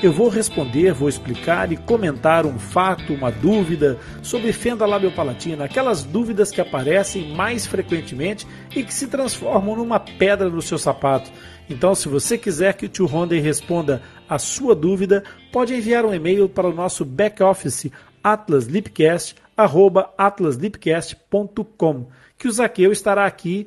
eu vou responder, vou explicar e comentar um fato, uma dúvida sobre fenda labiopalatina, aquelas dúvidas que aparecem mais frequentemente e que se transformam numa pedra no seu sapato. Então, se você quiser que o tio Honda responda a sua dúvida, pode enviar um e-mail para o nosso back office atlaslipcast@atlaslipcast.com que o Zaqueu estará aqui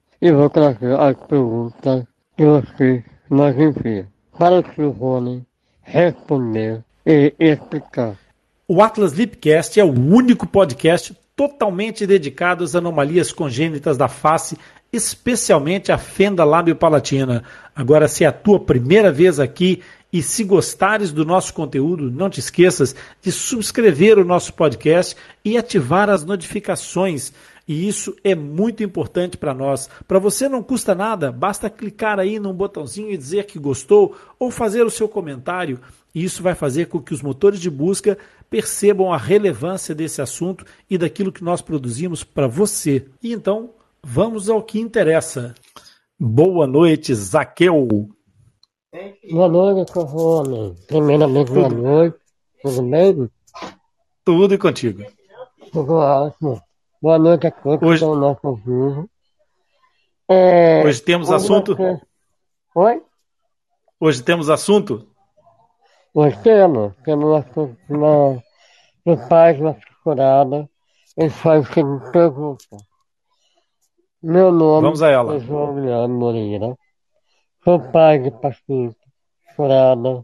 e vou trazer as perguntas que você nos envia para o Rony responder e explicar. O Atlas Lipcast é o único podcast totalmente dedicado às anomalias congênitas da face, especialmente a fenda lábio-palatina. Agora, se é a tua primeira vez aqui e se gostares do nosso conteúdo, não te esqueças de subscrever o nosso podcast e ativar as notificações e isso é muito importante para nós. Para você não custa nada, basta clicar aí num botãozinho e dizer que gostou ou fazer o seu comentário. E isso vai fazer com que os motores de busca percebam a relevância desse assunto e daquilo que nós produzimos para você. E então, vamos ao que interessa. Boa noite, Zaqueu. Boa noite, Corrone. Primeiramente, boa noite. Tudo bem? Tudo e contigo. Tudo ótimo. Boa noite a todos Hoje... que estão no nosso vivo. É, Hoje temos assunto? Oi? Hoje temos assunto? Hoje temos. Temos assunto na, de paz na procurada. Ele faz o seguinte pergunta. Meu nome Vamos a ela. é João Guilherme Moreira. Sou pai de paciente furada.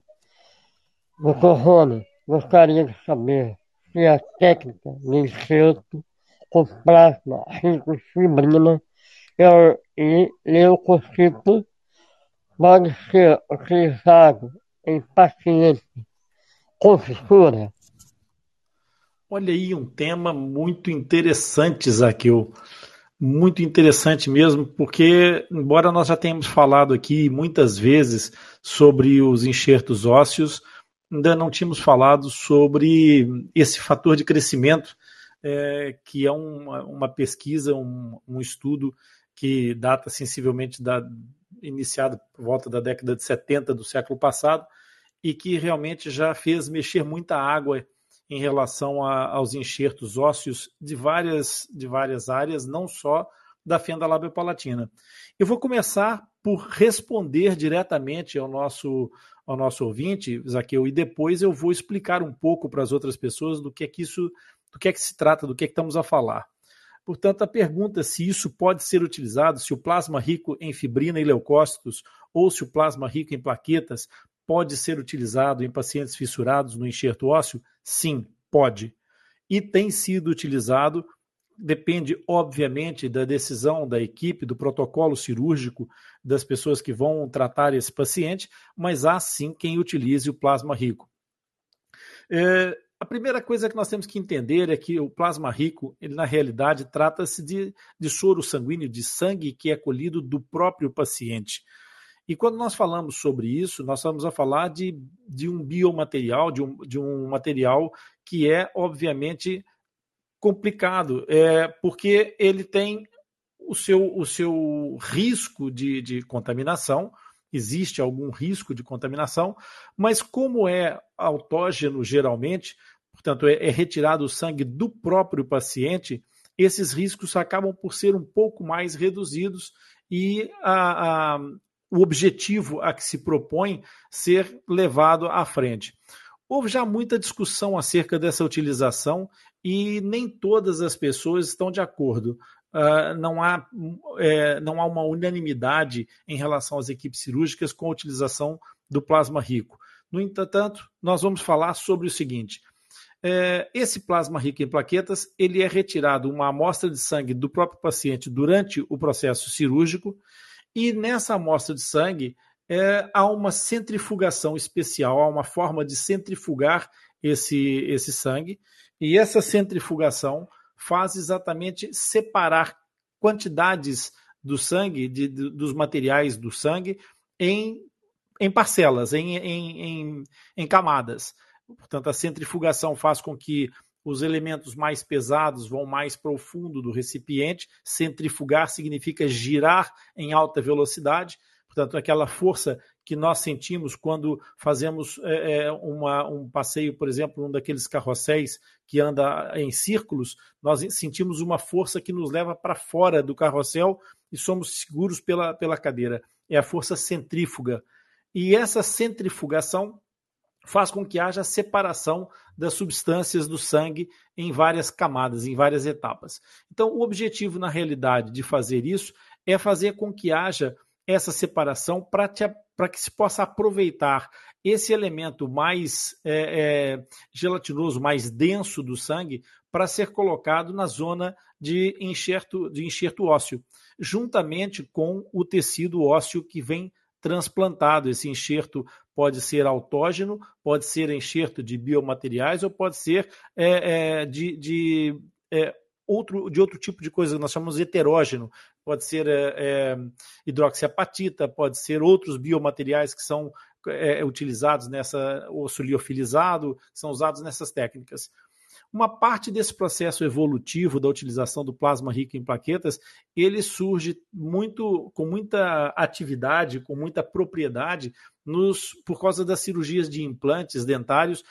Doutor Rony, gostaria de saber se a técnica de enxerto com plasma rico em fibrina e leucocito pode ser utilizado em pacientes com fissura? Olha aí um tema muito interessante, Zaqueu. Muito interessante mesmo, porque, embora nós já tenhamos falado aqui muitas vezes sobre os enxertos ósseos, ainda não tínhamos falado sobre esse fator de crescimento é, que é uma, uma pesquisa, um, um, estudo que data sensivelmente da, iniciado por volta da década de 70 do século passado e que realmente já fez mexer muita água em relação a, aos enxertos ósseos de várias, de várias áreas, não só da fenda labiopalatina. Eu vou começar por responder diretamente ao nosso, ao nosso ouvinte, Zaqueu, e depois eu vou explicar um pouco para as outras pessoas do que é que isso do que é que se trata, do que é que estamos a falar. Portanto, a pergunta se isso pode ser utilizado, se o plasma rico em fibrina e leucócitos ou se o plasma rico em plaquetas pode ser utilizado em pacientes fissurados no enxerto ósseo, sim, pode. E tem sido utilizado, depende, obviamente, da decisão da equipe, do protocolo cirúrgico das pessoas que vão tratar esse paciente, mas há sim quem utilize o plasma rico. É, a primeira coisa que nós temos que entender é que o plasma rico, ele na realidade trata-se de, de soro sanguíneo, de sangue que é colhido do próprio paciente. E quando nós falamos sobre isso, nós estamos a falar de, de um biomaterial, de um, de um material que é, obviamente, complicado, é, porque ele tem o seu, o seu risco de, de contaminação, existe algum risco de contaminação, mas como é autógeno geralmente, portanto, é, é retirado o sangue do próprio paciente, esses riscos acabam por ser um pouco mais reduzidos e a, a, o objetivo a que se propõe ser levado à frente. houve já muita discussão acerca dessa utilização e nem todas as pessoas estão de acordo. Uh, não, há, é, não há uma unanimidade em relação às equipes cirúrgicas com a utilização do plasma rico. No entanto, nós vamos falar sobre o seguinte: é, esse plasma rico em plaquetas ele é retirado uma amostra de sangue do próprio paciente durante o processo cirúrgico e nessa amostra de sangue é, há uma centrifugação especial, há uma forma de centrifugar esse, esse sangue e essa centrifugação faz exatamente separar quantidades do sangue, de, de, dos materiais do sangue, em, em parcelas, em, em, em, em camadas. Portanto, a centrifugação faz com que os elementos mais pesados vão mais para o fundo do recipiente. Centrifugar significa girar em alta velocidade. Portanto, aquela força que nós sentimos quando fazemos é, é uma, um passeio, por exemplo, um daqueles carrosséis que anda em círculos, nós sentimos uma força que nos leva para fora do carrossel e somos seguros pela, pela cadeira. É a força centrífuga. E essa centrifugação faz com que haja separação das substâncias do sangue em várias camadas, em várias etapas. Então, o objetivo, na realidade, de fazer isso é fazer com que haja essa separação para que se possa aproveitar esse elemento mais é, é, gelatinoso, mais denso do sangue, para ser colocado na zona de enxerto, de enxerto ósseo, juntamente com o tecido ósseo que vem transplantado. Esse enxerto pode ser autógeno, pode ser enxerto de biomateriais ou pode ser é, é, de, de é, outro, de outro tipo de coisa, nós chamamos heterógeno, pode ser é, hidroxiapatita, pode ser outros biomateriais que são é, utilizados nessa osso liofilizado, são usados nessas técnicas. Uma parte desse processo evolutivo da utilização do plasma rico em plaquetas, ele surge muito com muita atividade, com muita propriedade nos, por causa das cirurgias de implantes dentários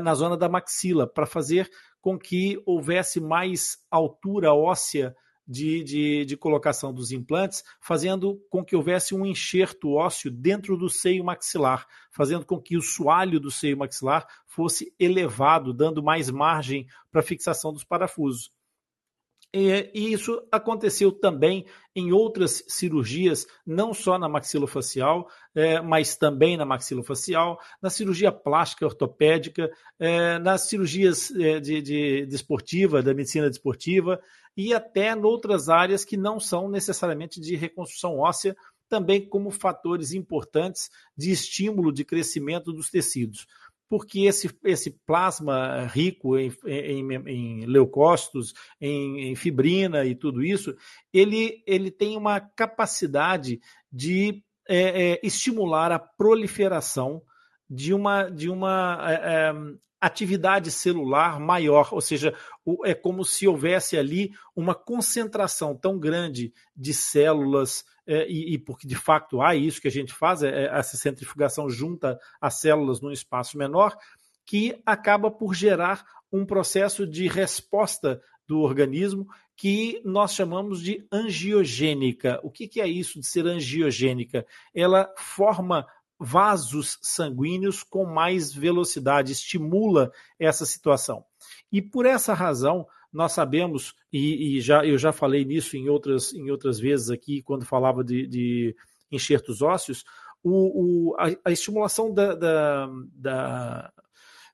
na zona da maxila, para fazer com que houvesse mais altura óssea de, de, de, colocação dos implantes, fazendo com que houvesse um enxerto ósseo dentro do seio maxilar, fazendo com que o soalho do seio maxilar fosse elevado, dando mais margem para a fixação dos parafusos. E, isso aconteceu também em outras cirurgias, não só na maxilofacial, é, mas também na maxilofacial, na cirurgia plástica ortopédica, é, nas cirurgias é, de, de, de esportiva, da medicina desportiva, e até em outras áreas que não são necessariamente de reconstrução óssea, também como fatores importantes de estímulo de crescimento dos tecidos. Porque esse, esse plasma rico em, em, em leucócitos, em, em, fibrina e tudo isso, ele, ele tem uma capacidade de é, é, estimular a proliferação de uma, de uma é, é atividade celular maior, ou seja, é como se houvesse ali uma concentração tão grande de células, é, e, e, porque de fato há isso que a gente faz, é, é, essa centrifugação junta as células num espaço menor, que acaba por gerar um processo de resposta do organismo que nós chamamos de angiogênica. O que, que é isso de ser angiogênica? Ela forma vasos sanguíneos com mais velocidade, estimula essa situação. E por essa razão, nós sabemos, e, e já, eu já falei nisso em outras, em outras vezes aqui, quando falava de, de enxertos ósseos, o, o, a, a, estimulação da, da, da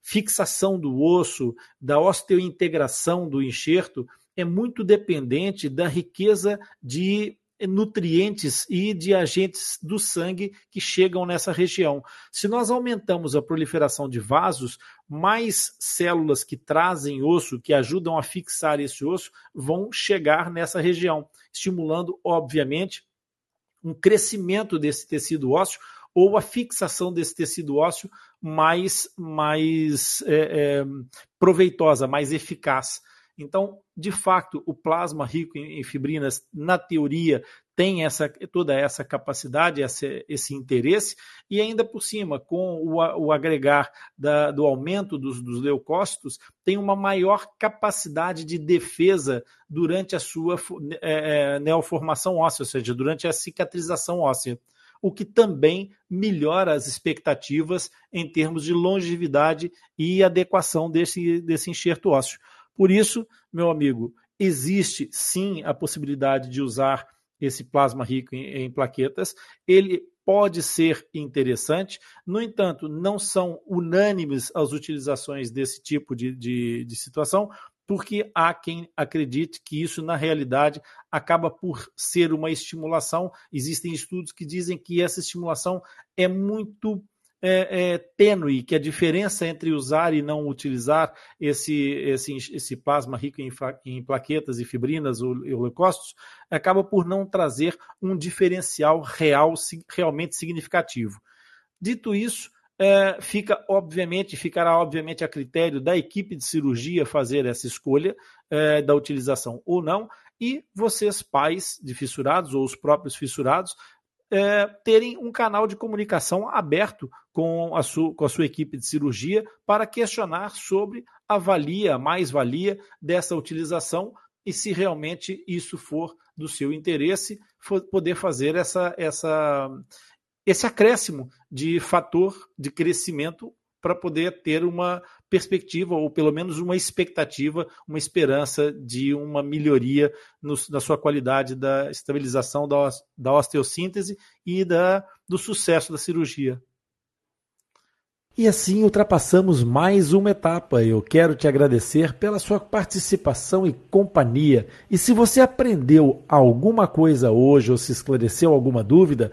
fixação do osso, da osteointegração do enxerto, é muito dependente da riqueza de nutrientes e de agentes do sangue que chegam nessa região. Se nós aumentamos a proliferação de vasos, mais células que trazem osso, que ajudam a fixar esse osso, vão chegar nessa região, estimulando, obviamente, um crescimento desse tecido ósseo ou a fixação desse tecido ósseo mais, mais é, é, proveitosa, mais eficaz. Então, de fato, o plasma rico em fibrinas, na teoria, tem essa, toda essa capacidade, esse, esse interesse, e ainda por cima, com o, o agregar da, do aumento dos, dos, leucócitos, tem uma maior capacidade de defesa durante a sua é, é, neoformação óssea, ou seja, durante a cicatrização óssea. o que também melhora as expectativas em termos de longevidade e adequação desse, desse enxerto ósseo. Por isso, meu amigo, existe sim a possibilidade de usar esse plasma rico em, em plaquetas. Ele pode ser interessante, no entanto, não são unânimes as utilizações desse tipo de, de, de situação, porque há quem acredite que isso, na realidade, acaba por ser uma estimulação. Existem estudos que dizem que essa estimulação é muito é, é, tênue, que a diferença entre usar e não utilizar esse, esse, esse plasma rico em, em plaquetas e fibrinas ou leucócitos acaba por não trazer um diferencial real, realmente significativo. Dito isso, é, fica obviamente, ficará obviamente a critério da equipe de cirurgia fazer essa escolha é, da utilização ou não, e vocês, pais de fissurados ou os próprios fissurados, é, terem um canal de comunicação aberto com a, sua, com a sua equipe de cirurgia para questionar sobre a valia, mais-valia dessa utilização e se realmente isso for do seu interesse, for poder fazer essa, essa, esse acréscimo de fator de crescimento para poder ter uma perspectiva, ou pelo menos uma expectativa, uma esperança de uma melhoria no, na sua qualidade da estabilização da, da osteossíntese e da, do sucesso da cirurgia. E assim ultrapassamos mais uma etapa. Eu quero te agradecer pela sua participação e companhia. E se você aprendeu alguma coisa hoje ou se esclareceu alguma dúvida,